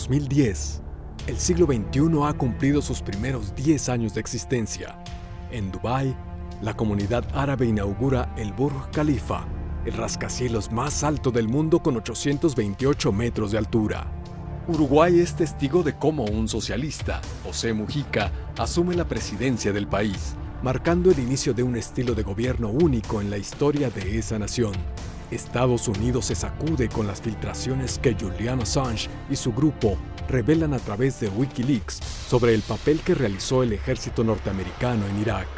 2010. El siglo XXI ha cumplido sus primeros 10 años de existencia. En Dubái, la comunidad árabe inaugura el Burj Khalifa, el rascacielos más alto del mundo con 828 metros de altura. Uruguay es testigo de cómo un socialista, José Mujica, asume la presidencia del país, marcando el inicio de un estilo de gobierno único en la historia de esa nación. Estados Unidos se sacude con las filtraciones que Julian Assange y su grupo revelan a través de Wikileaks sobre el papel que realizó el ejército norteamericano en Irak.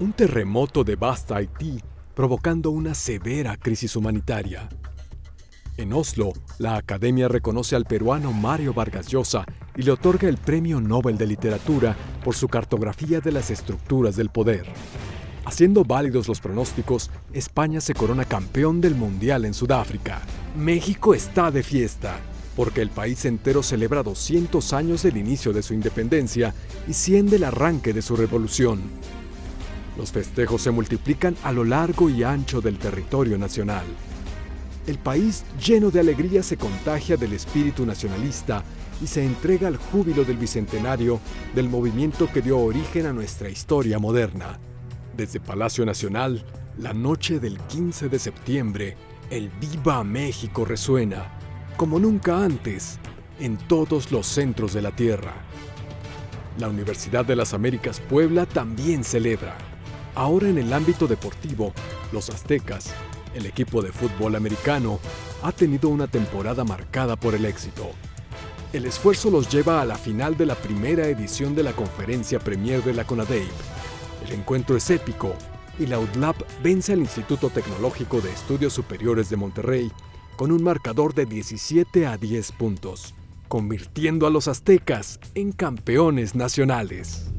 Un terremoto devasta Haití, provocando una severa crisis humanitaria. En Oslo, la Academia reconoce al peruano Mario Vargas Llosa y le otorga el Premio Nobel de Literatura por su cartografía de las estructuras del poder. Haciendo válidos los pronósticos, España se corona campeón del Mundial en Sudáfrica. México está de fiesta, porque el país entero celebra 200 años del inicio de su independencia y 100 del arranque de su revolución. Los festejos se multiplican a lo largo y ancho del territorio nacional. El país lleno de alegría se contagia del espíritu nacionalista y se entrega al júbilo del bicentenario del movimiento que dio origen a nuestra historia moderna. Desde Palacio Nacional, la noche del 15 de septiembre, el Viva México resuena, como nunca antes, en todos los centros de la Tierra. La Universidad de las Américas Puebla también celebra. Ahora en el ámbito deportivo, los aztecas, el equipo de fútbol americano ha tenido una temporada marcada por el éxito. El esfuerzo los lleva a la final de la primera edición de la conferencia Premier de la CONADEIP. El encuentro es épico y la UDLAP vence al Instituto Tecnológico de Estudios Superiores de Monterrey con un marcador de 17 a 10 puntos, convirtiendo a los aztecas en campeones nacionales.